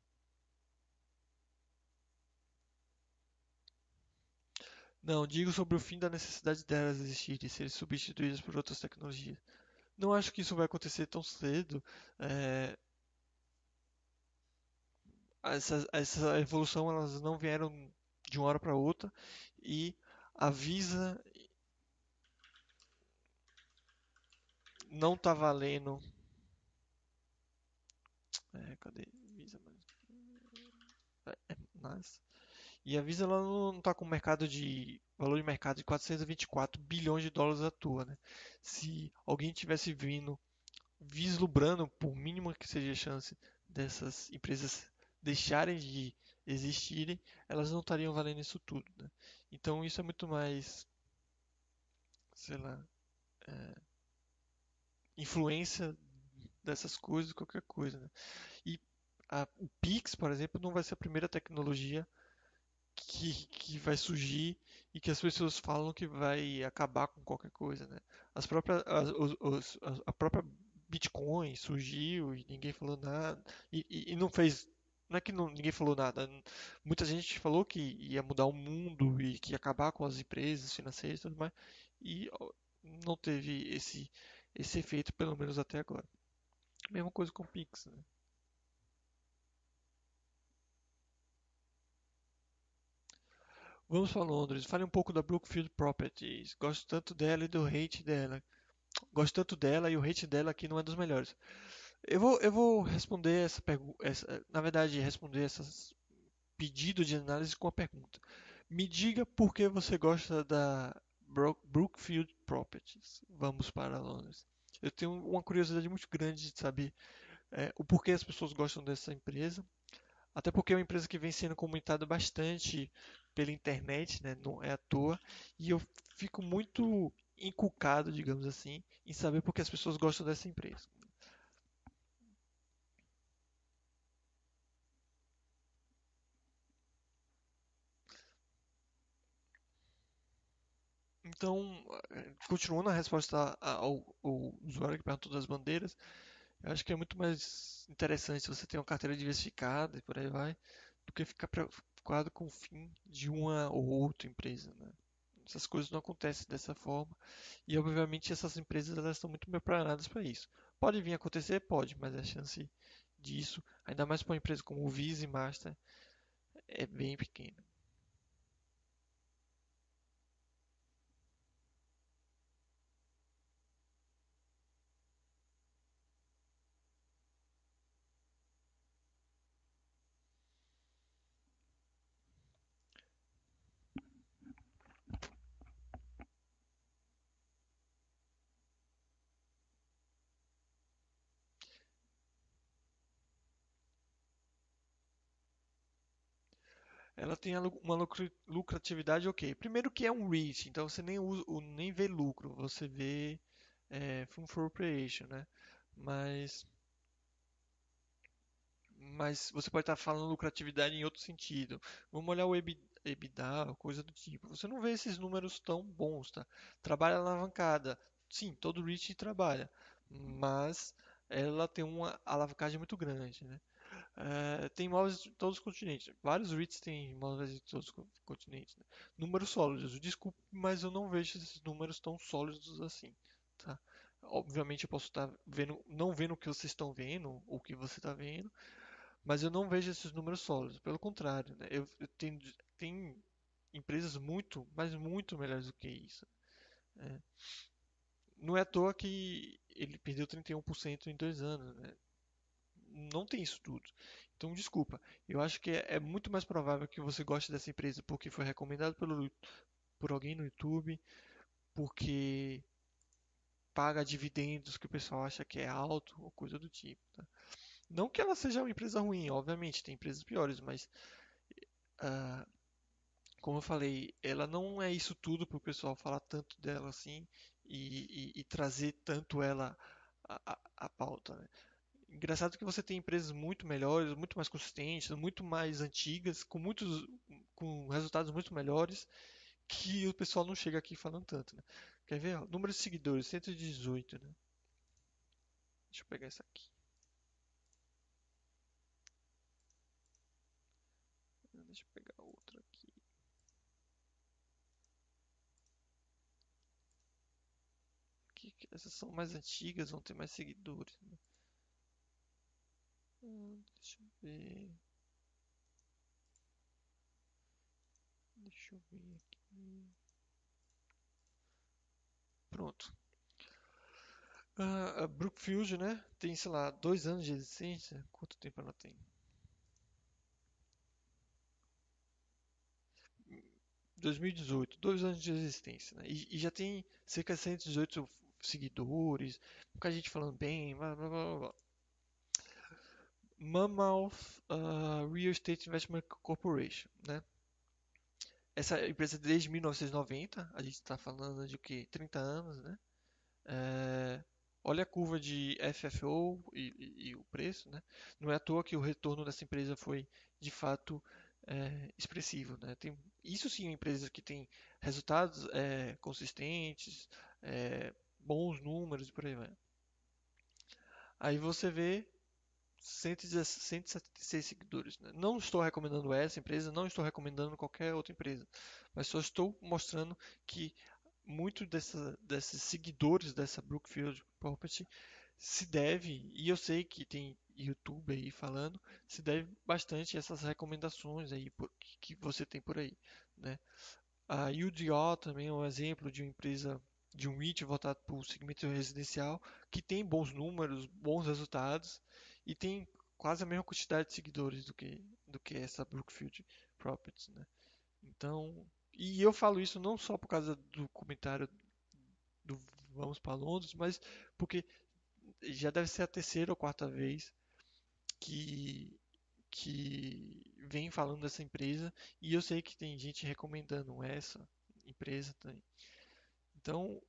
Não, digo sobre o fim da necessidade delas existirem e serem substituídas por outras tecnologias. Não acho que isso vai acontecer tão cedo. É... Essa, essa evolução elas não vieram de uma hora para outra e a Visa não está valendo é, cadê? Visa é, é, nice. E a Visa ela não está com mercado de valor de mercado de 424 bilhões de dólares à toa, né? Se alguém tivesse vindo vislumbrando, por mínima que seja a chance dessas empresas deixarem de existirem, elas não estariam valendo isso tudo, né? Então isso é muito mais, sei lá, é, influência dessas coisas, qualquer coisa. Né? E a, o Pix, por exemplo, não vai ser a primeira tecnologia que, que vai surgir e que as pessoas falam que vai acabar com qualquer coisa. Né? As próprias, as, os, a própria Bitcoin surgiu e ninguém falou nada e, e, e não fez não é que não, ninguém falou nada. Muita gente falou que ia mudar o mundo e que ia acabar com as empresas financeiras e tudo mais. E não teve esse, esse efeito, pelo menos até agora. Mesma coisa com o Pix, né? Vamos para Londres. Fale um pouco da Brookfield Properties. Gosto tanto dela e do hate dela. Gosto tanto dela e o hate dela aqui não é dos melhores. Eu vou, eu vou responder essa pergunta. Na verdade, responder esses pedido de análise com a pergunta. Me diga por que você gosta da Brookfield Properties. Vamos para Londres. Eu tenho uma curiosidade muito grande de saber é, o porquê as pessoas gostam dessa empresa. Até porque é uma empresa que vem sendo comentada bastante pela internet, né? não é à toa. E eu fico muito encucado, digamos assim, em saber por que as pessoas gostam dessa empresa. Então, continuando a resposta ao, ao usuário que perguntou das bandeiras, eu acho que é muito mais interessante se você tem uma carteira diversificada e por aí vai, do que ficar preocupado com o fim de uma ou outra empresa. Né? Essas coisas não acontecem dessa forma e, obviamente, essas empresas elas estão muito preparadas para isso. Pode vir a acontecer? Pode, mas a chance disso, ainda mais para uma empresa como o Visa e Master, é bem pequena. Ela tem uma lucratividade ok. Primeiro que é um REIT, então você nem, usa, nem vê lucro, você vê é, Fund for Operation, né? Mas, mas você pode estar falando lucratividade em outro sentido. Vamos olhar o EBITDA, coisa do tipo. Você não vê esses números tão bons, tá? Trabalha alavancada. Sim, todo REIT trabalha. mas ela tem uma alavancagem muito grande, né? É, tem imóveis de todos os continentes. Vários REITs têm imóveis de todos os continentes. Né? Números sólidos. Desculpe, mas eu não vejo esses números tão sólidos assim. Tá? Obviamente eu posso estar vendo, não vendo o que vocês estão vendo, ou o que você está vendo, mas eu não vejo esses números sólidos. Pelo contrário, né? eu, eu tenho, tenho empresas muito, mas muito melhores do que isso. É. Não é à toa que ele perdeu 31% em dois anos. Né? Não tem isso tudo. Então, desculpa. Eu acho que é, é, muito mais provável que você goste dessa empresa porque foi recomendado pelo, por alguém no YouTube, porque paga dividendos que o pessoal acha que é alto ou coisa do tipo. Tá? Não que ela seja uma empresa ruim, obviamente, tem empresas piores, mas uh, como eu falei, ela não é isso tudo para o pessoal falar tanto dela assim e, e, e trazer tanto ela a, pauta. Né? Engraçado que você tem empresas muito melhores, muito mais consistentes, muito mais antigas, com muitos com resultados muito melhores, que o pessoal não chega aqui falando tanto. Né? Quer ver? Número de seguidores, 118. Né? Deixa eu pegar essa aqui. Deixa eu pegar outra aqui. aqui. Essas são mais antigas, vão ter mais seguidores. Né? Deixa eu ver. Deixa eu ver aqui. Pronto. Uh, a Brookfield, né? Tem, sei lá, dois anos de existência. Quanto tempo ela tem? 2018, dois anos de existência, né? e, e, já tem cerca de 118 seguidores, muita gente falando bem, blá blá blá blá. Mammoth uh, Real Estate Investment Corporation, né? Essa empresa desde 1990, a gente está falando de que? 30 anos, né? É, olha a curva de FFO e, e, e, o preço, né? Não é à toa que o retorno dessa empresa foi de fato é, expressivo, né? Tem, isso sim é uma empresa que tem resultados é, consistentes, é, bons números e por aí vai. Aí você vê 176 seguidores. Né? Não estou recomendando essa empresa, não estou recomendando qualquer outra empresa, mas só estou mostrando que muito dessa, desses seguidores dessa Brookfield Property se deve, e eu sei que tem YouTube aí falando, se deve bastante a essas recomendações aí por, que você tem por aí, né? A UDO também é um exemplo de uma empresa de um REIT voltado para o segmento residencial que tem bons números, bons resultados e tem quase a mesma quantidade de seguidores do que do que essa Brookfield Properties, né? Então, e eu falo isso não só por causa do comentário do Vamos para Londres, mas porque já deve ser a terceira ou quarta vez que que vem falando dessa empresa e eu sei que tem gente recomendando essa empresa também. Então,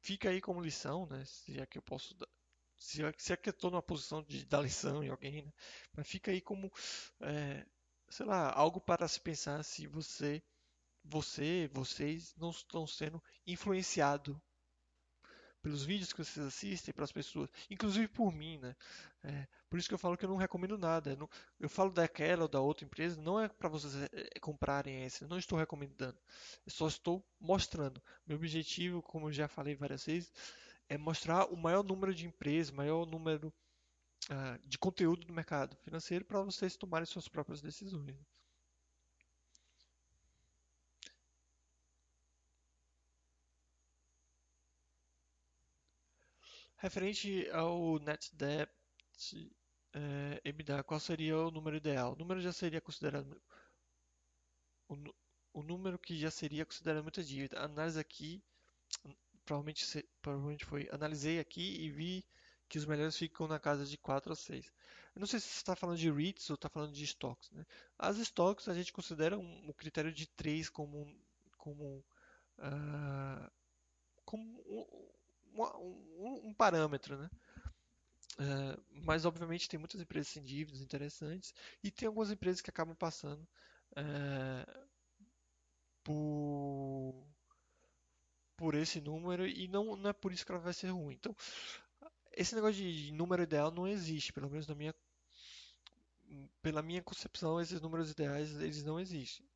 fica aí como lição, né? Se é que eu posso se, se estou numa posição de dar lição em alguém, né? Mas fica aí como, é, sei lá, algo para se pensar se você, você, vocês não estão sendo influenciados pelos vídeos que vocês assistem, pelas pessoas, inclusive por mim, né? É, por isso que eu falo que eu não recomendo nada. Eu, não, eu falo daquela ou da outra empresa, não é para vocês é, é, comprarem essa, não estou recomendando. Eu só estou mostrando. Meu objetivo, como eu já falei várias vezes, é mostrar o maior número de empresas, maior número uh, de conteúdo do mercado financeiro para vocês tomarem suas próprias decisões. Referente ao net debt é, EBITDA, qual seria o número ideal? O número já seria considerado o, o número que já seria considerado muita dívida. A análise aqui provavelmente, provavelmente foi analisei aqui e vi que os melhores ficam na casa de 4 a 6. Eu não sei se você está falando de REITs ou está falando de estoques. Né? As estoques a gente considera um, um critério de 3 como, como, uh, como um, um, um parâmetro, né? Uh, mas obviamente tem muitas empresas sem dívidas interessantes e tem algumas empresas que acabam passando uh, por, por esse número e não, não é por isso que ela vai ser ruim. Então esse negócio de número ideal não existe, pelo menos na minha, pela minha concepção, esses números ideais eles não existem.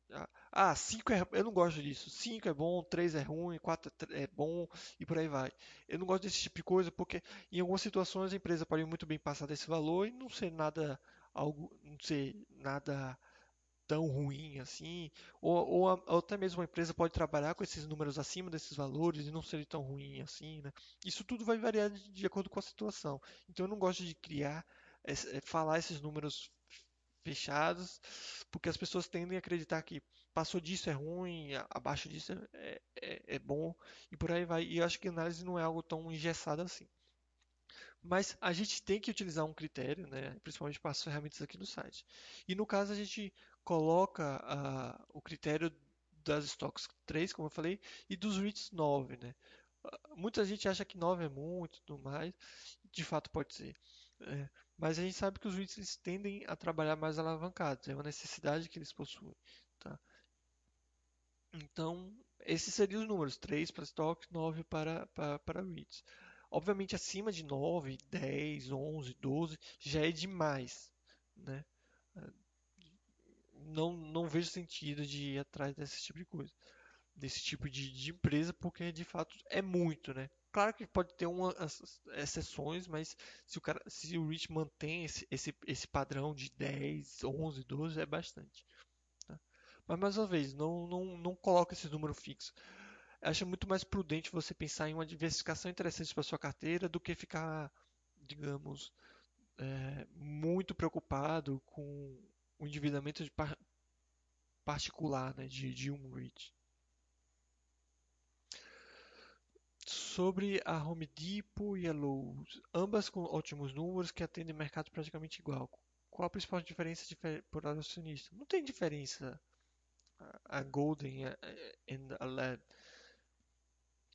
Ah, 5 é, eu não gosto disso. 5 é bom, 3 é ruim, 4 é bom e por aí vai. Eu não gosto desse tipo de coisa porque em algumas situações a empresa pode muito bem passar desse valor e não ser nada algo, não ser nada tão ruim assim, ou, ou, ou, até mesmo uma empresa pode trabalhar com esses números acima desses valores e não ser tão ruim assim, né? Isso tudo vai variar de, de acordo com a situação. Então eu não gosto de criar, é, é, falar esses números fechados, porque as pessoas tendem a acreditar que passou disso é ruim, abaixo disso é, é, é bom e por aí vai. E eu acho que a análise não é algo tão engessado assim. Mas a gente tem que utilizar um critério, né, principalmente para as ferramentas aqui no site. E no caso a gente coloca uh, o critério das stocks 3, como eu falei, e dos REITs 9. Né? Muita gente acha que 9 é muito e tudo mais, de fato pode ser. É, mas a gente sabe que os REITs eles tendem a trabalhar mais alavancados, é uma necessidade que eles possuem. Tá? Então, esses seriam os números: 3 para stocks, 9 para, para, para REITs. Obviamente, acima de 9, 10, 11, 12 já é demais. Né? Não, não vejo sentido de ir atrás desse tipo de coisa, desse tipo de, de empresa, porque de fato é muito, né? Claro que pode ter umas exceções, mas se o, cara, se o Rich mantém esse, esse, esse padrão de 10, 11, 12, é bastante. Tá? Mas mais uma vez, não, não, não coloca esse número fixo acho muito mais prudente você pensar em uma diversificação interessante para sua carteira do que ficar, digamos, é, muito preocupado com o endividamento de par particular né, de, de um REIT. Sobre a Home Depot e a Lowe's, ambas com ótimos números que atendem mercado praticamente igual. Qual a principal diferença por acionista? Não tem diferença. A Golden e a LED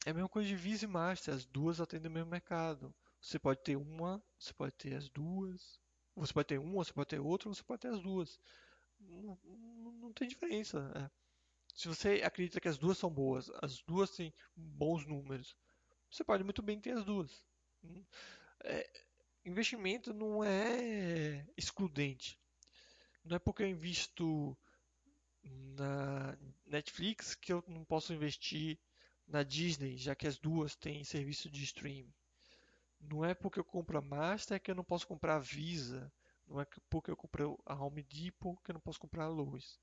é a mesma coisa de Visa e Master, as duas atendem o mesmo mercado. Você pode ter uma, você pode ter as duas. Você pode ter uma, você pode ter outra, você pode ter as duas. Não, não, tem diferença. É. Se você acredita que as duas são boas, as duas têm bons números, você pode muito bem ter as duas. É, investimento não é excludente. Não é porque eu invisto na Netflix que eu não posso investir na Disney, já que as duas têm serviço de streaming. Não é porque eu compro a Master que eu não posso comprar a Visa. Não é porque eu comprei a Home Depot que eu não posso comprar a Lowe's.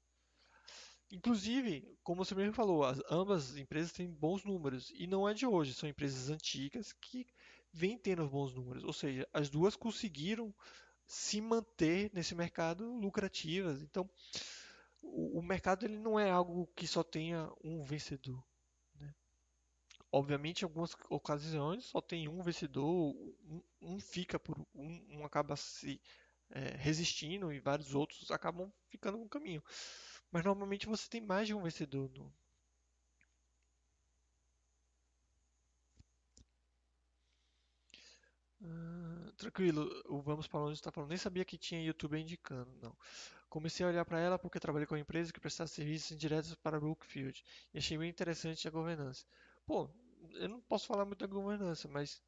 Inclusive, como você mesmo falou, as, ambas as empresas têm bons números. E não é de hoje, são empresas antigas que vêm tendo bons números. Ou seja, as duas conseguiram se manter nesse mercado lucrativas. Então, o, o mercado ele não é algo que só tenha um vencedor. Obviamente, em algumas ocasiões só tem um vencedor, um, um fica por um, um acaba se é, resistindo e vários outros acabam ficando no caminho. Mas normalmente você tem mais de um vencedor no, Uh, tranquilo, o Vamos para Onde está falando. Nem sabia que tinha YouTube indicando, não. Comecei a olhar para ela porque trabalhei com uma empresa que prestava serviços indiretos para Brookfield e achei bem interessante a governança. Pô, eu não posso falar muito da governança, mas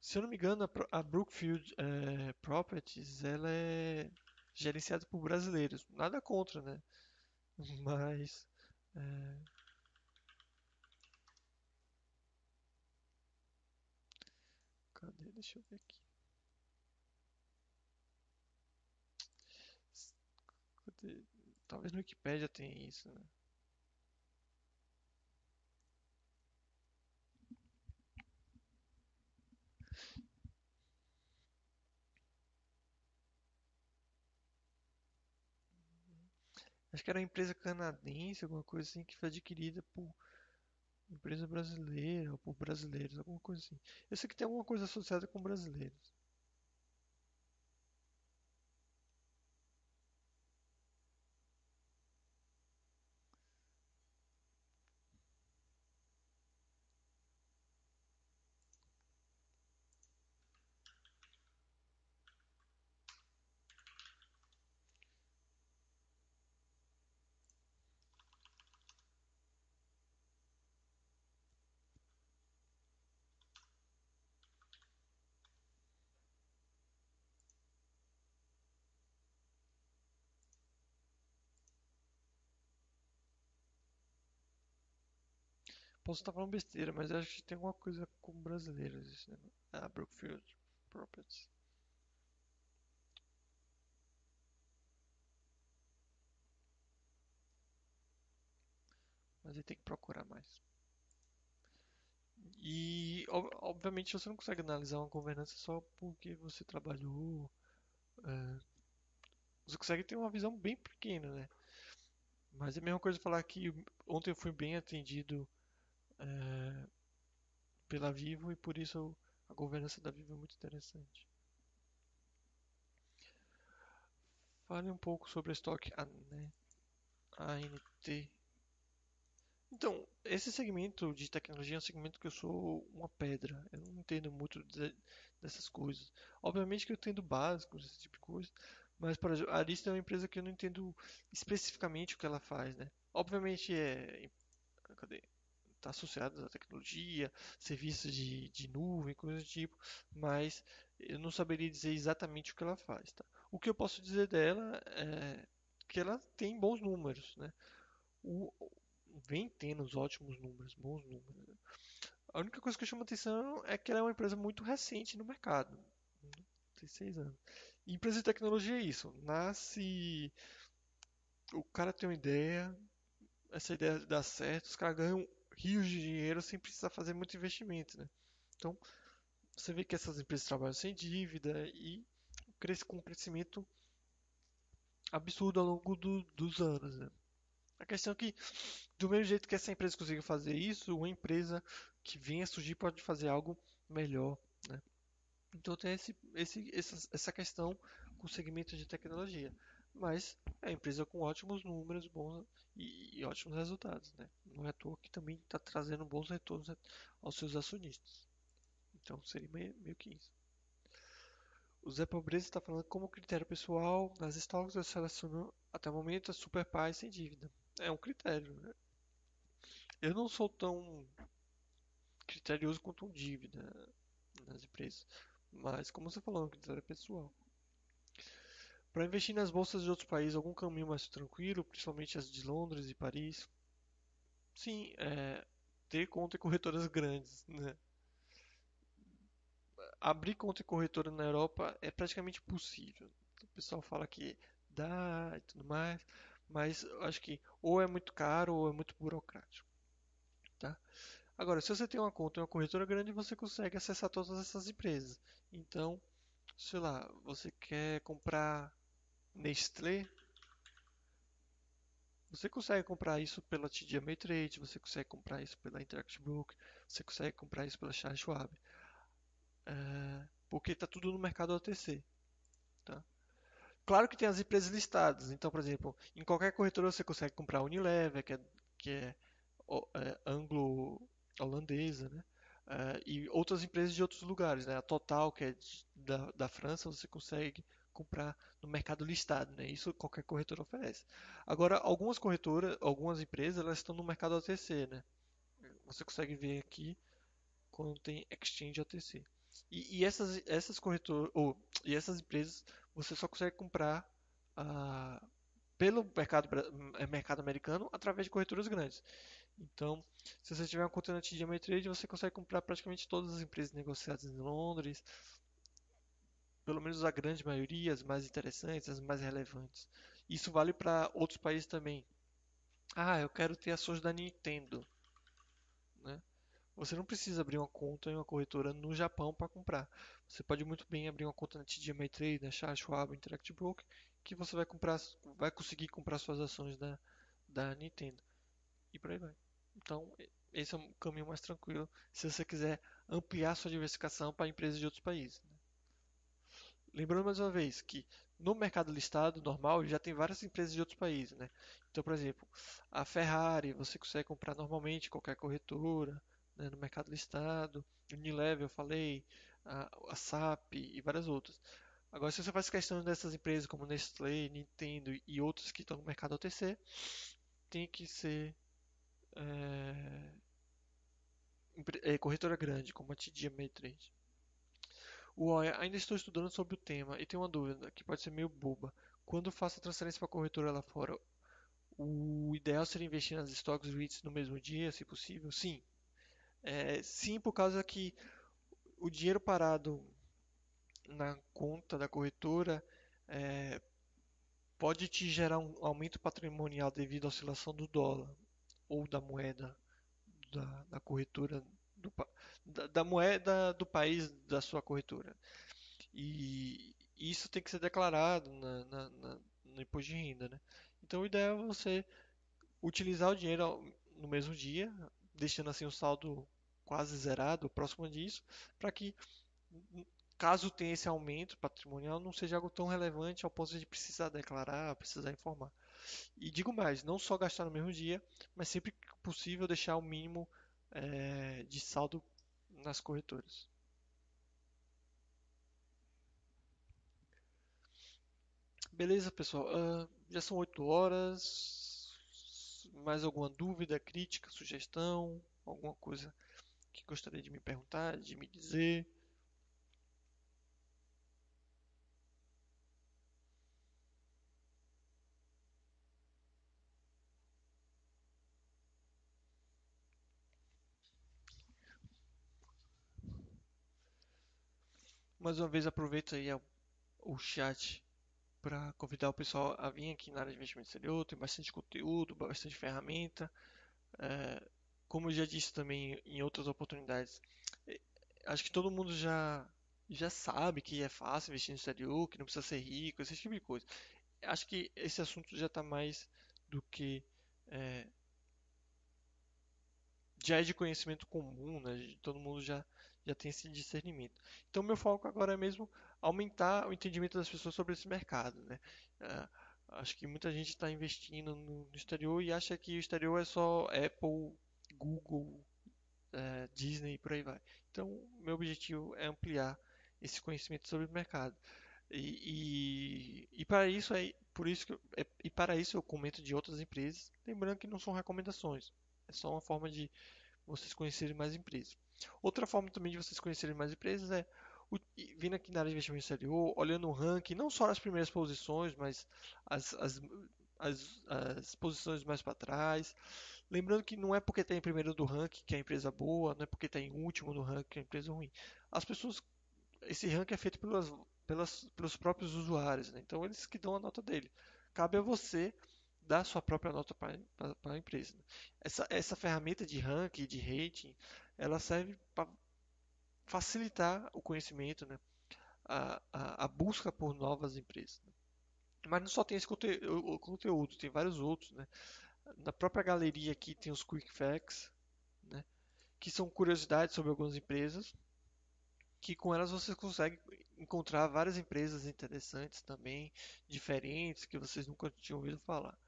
se eu não me engano, a, Brookfield é, Properties ela é gerenciada por brasileiros. Nada contra, né? Mas. É... Cadê? Deixa eu ver aqui. Cadê? Talvez no Wikipedia tenha isso, né? Acho que era uma empresa canadense, alguma coisa assim, que foi adquirida por empresa brasileira ou por brasileiros, alguma coisa assim. Eu sei que tem alguma coisa associada com brasileiros. Posso estar falando besteira, mas acho que tem alguma coisa com brasileiros isso, né? Ah, Brookfield Properties. Mas aí tem que procurar mais. E, obviamente, você não consegue analisar uma governança só porque você trabalhou. É, você consegue ter uma visão bem pequena, né? Mas é a mesma coisa falar que ontem eu fui bem atendido é, pela Vivo e por isso a governança da Vivo é muito interessante. Fale um pouco sobre a estoque ANT. Então, esse segmento de tecnologia é um segmento que eu sou uma pedra. Eu não entendo muito de, dessas coisas. Obviamente que eu entendo básicos, esse tipo de coisa. Mas, por exemplo, a Arista é uma empresa que eu não entendo especificamente o que ela faz, né? Obviamente é... Cadê? Está associada à tecnologia, serviços de, de nuvem, coisas do tipo. Mas eu não saberia dizer exatamente o que ela faz, tá? O que eu posso dizer dela é que ela tem bons números, né? O, vem tendo os ótimos números, bons números. Né? A única coisa que chama atenção é que ela é uma empresa muito recente no mercado. Tem seis anos. Empresa de tecnologia é isso. Nasce. O cara tem uma ideia, essa ideia dá certo, os caras ganham rios de dinheiro sem precisar fazer muito investimento. Né? Então, você vê que essas empresas trabalham sem dívida e cresce com um crescimento absurdo ao longo do, dos anos. Né? A questão é que, do mesmo jeito que essa empresa conseguiu fazer isso, uma empresa que venha surgir pode fazer algo melhor. Né? Então tem esse, esse, essa, essa questão com o segmento de tecnologia. Mas é uma empresa com ótimos números bons e, e ótimos resultados. Né? Não é à toa que também está trazendo bons retornos aos seus acionistas. Então seria meio, que isso. O Zé Pobreza está falando como critério pessoal, nas estoques eu seleciono até o momento a Super Pai sem dívida. É um critério, né? Eu não sou tão criterioso quanto um dívida nas empresas. Mas, como você falou, é um critério pessoal. Para investir nas bolsas de outros países, algum caminho mais tranquilo, principalmente as de Londres e Paris? Sim, é, ter conta em corretoras grandes, né? Abrir conta em corretora na Europa é praticamente impossível. O pessoal fala que dá e tudo mais, mas acho que ou é muito caro ou é muito burocrático. Tá? Agora, se você tem uma conta em uma corretora grande, você consegue acessar todas essas empresas. Então, sei lá, você quer comprar Nestlé, você consegue comprar isso pela TD Ameritrade, você consegue comprar isso pela Interactive Broker, você consegue comprar isso pela Charles Schwab. É, porque está tudo no mercado OTC. Tá? Claro que tem as empresas listadas. Então, por exemplo, em qualquer corretora você consegue comprar a Unilever, que é, que é, é anglo-holandesa, né? Uh, e outras empresas de outros lugares, né? A Total, que é de, da, da França, você consegue comprar no mercado listado, né? Isso qualquer corretora oferece. Agora, algumas corretoras, algumas empresas, elas estão no mercado OTC, né? Você consegue ver aqui quando tem Exchange OTC. E, e essas, essas corretoras, ou, e essas empresas você só consegue comprar ah, pelo mercado, é, mercado americano através de corretoras grandes. Então, se você tiver uma conta na TD Ameritrade, você consegue comprar praticamente todas as empresas negociadas em Londres, pelo menos a grande maioria, as mais interessantes, as mais relevantes. Isso vale para outros países também. Ah, eu quero ter ações da Nintendo. Né? Você não precisa abrir uma conta em uma corretora no Japão para comprar. Você pode muito bem abrir uma conta na TD Ameritrade, na Charles Schwab, Interactive Broker, que você vai comprar, vai conseguir comprar suas ações da, da Nintendo. E por aí vai. Então, esse é um caminho mais tranquilo se você quiser ampliar sua diversificação para empresas de outros países. Né? Lembrando mais uma vez que no mercado listado normal já tem várias empresas de outros países. Né? Então, por exemplo, a Ferrari você consegue comprar normalmente qualquer corretora né, no mercado listado, Unilever, eu falei, a, a SAP e várias outras. Agora, se você faz questão dessas empresas como Nestlé, Nintendo e outras que estão no mercado OTC, tem que ser é, corretora grande, como a TD Ameritrade. Ainda estou estudando sobre o tema e tenho uma dúvida que pode ser meio boba. Quando faço a transferência para a corretora lá fora, o ideal seria investir nas stocks REITs no mesmo dia, se possível? Sim, É, sim, por causa que o dinheiro parado na conta da corretora é, pode te gerar um aumento patrimonial devido à oscilação do dólar ou da moeda da, da corretora do, da, da, moeda do país da sua corretora. E isso tem que ser declarado na, na, na, no imposto de renda, né? Então o ideal é você utilizar o dinheiro no mesmo dia, deixando assim o saldo quase zerado, próximo disso, para que caso tenha esse aumento patrimonial, não seja algo tão relevante ao ponto de precisar declarar, precisar informar. E digo mais, não só gastar no mesmo dia, mas sempre que possível deixar o mínimo é, de saldo nas corretoras. Beleza, pessoal. Uh, já são 8 horas. Mais alguma dúvida, crítica, sugestão? Alguma coisa que gostaria de me perguntar, de me dizer? Mais uma vez aproveito aí o chat para convidar o pessoal a vir aqui na área de investimento exterior. Tem bastante conteúdo, bastante ferramenta. É, como eu já disse também em outras oportunidades, é, acho que todo mundo já já sabe que é fácil investir no exterior, que não precisa ser rico, esse tipo de coisa. Acho que esse assunto já está mais do que é, já é de conhecimento comum, né? Todo mundo já já tem esse discernimento. Então, meu foco agora é mesmo aumentar o entendimento das pessoas sobre esse mercado. Né? Uh, acho que muita gente está investindo no, no, exterior e acha que o exterior é só Apple, Google, uh, Disney e por aí vai. Então, meu objetivo é ampliar esse conhecimento sobre o mercado. E, e, e para isso é por isso que é, e para isso eu comento de outras empresas, lembrando que não são recomendações, é só uma forma de vocês conhecerem mais empresas. Outra forma também de vocês conhecerem mais empresas é vindo aqui na área de investimento exterior, olhando o ranking, não só as primeiras posições, mas as, as, as, as posições mais para trás. Lembrando que não é porque está em primeiro do ranking que é a empresa boa, não é porque está em último no ranking que é a empresa ruim. As pessoas, esse ranking é feito pelas, pelas, pelos próprios usuários, né? então eles que dão a nota dele. Cabe a você dar sua própria nota para a empresa. Essa, essa ferramenta de ranking, de rating, ela serve para facilitar o conhecimento, né? a, a, a, busca por novas empresas. Né? Mas não só tem esse conte conteúdo, tem vários outros. Né? Na própria galeria aqui tem os Quick Facts, né? que são curiosidades sobre algumas empresas, que com elas você consegue encontrar várias empresas interessantes também, diferentes, que vocês nunca tinham ouvido falar.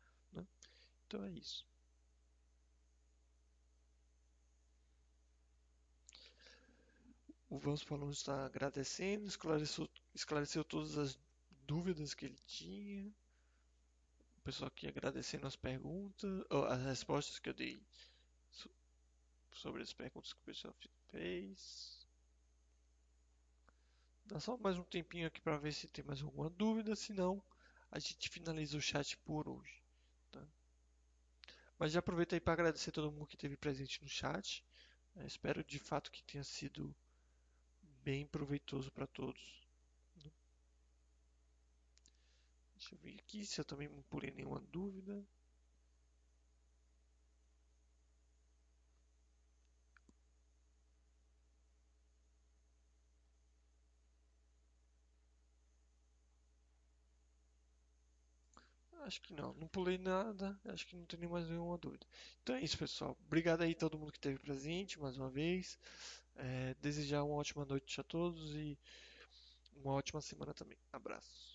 Então é isso. O Vamos Falando está agradecendo, esclareceu, esclareceu todas as dúvidas que ele tinha. O pessoal aqui agradecendo as perguntas, as respostas que eu dei sobre as perguntas que o pessoal fez. Dá só mais um tempinho aqui para ver se tem mais alguma dúvida, senão a gente finaliza o chat por hoje. Mas já aproveito aí para agradecer todo mundo que esteve presente no chat. Eu espero de fato que tenha sido bem proveitoso para todos. Deixa eu ver aqui se eu também não pulei nenhuma dúvida. Acho que não, não pulei nada, acho que não tem mais nenhuma dúvida. Então é isso, pessoal. Obrigado aí todo mundo que esteve presente mais uma vez. É, desejar uma ótima noite a todos e uma ótima semana também. Abraços.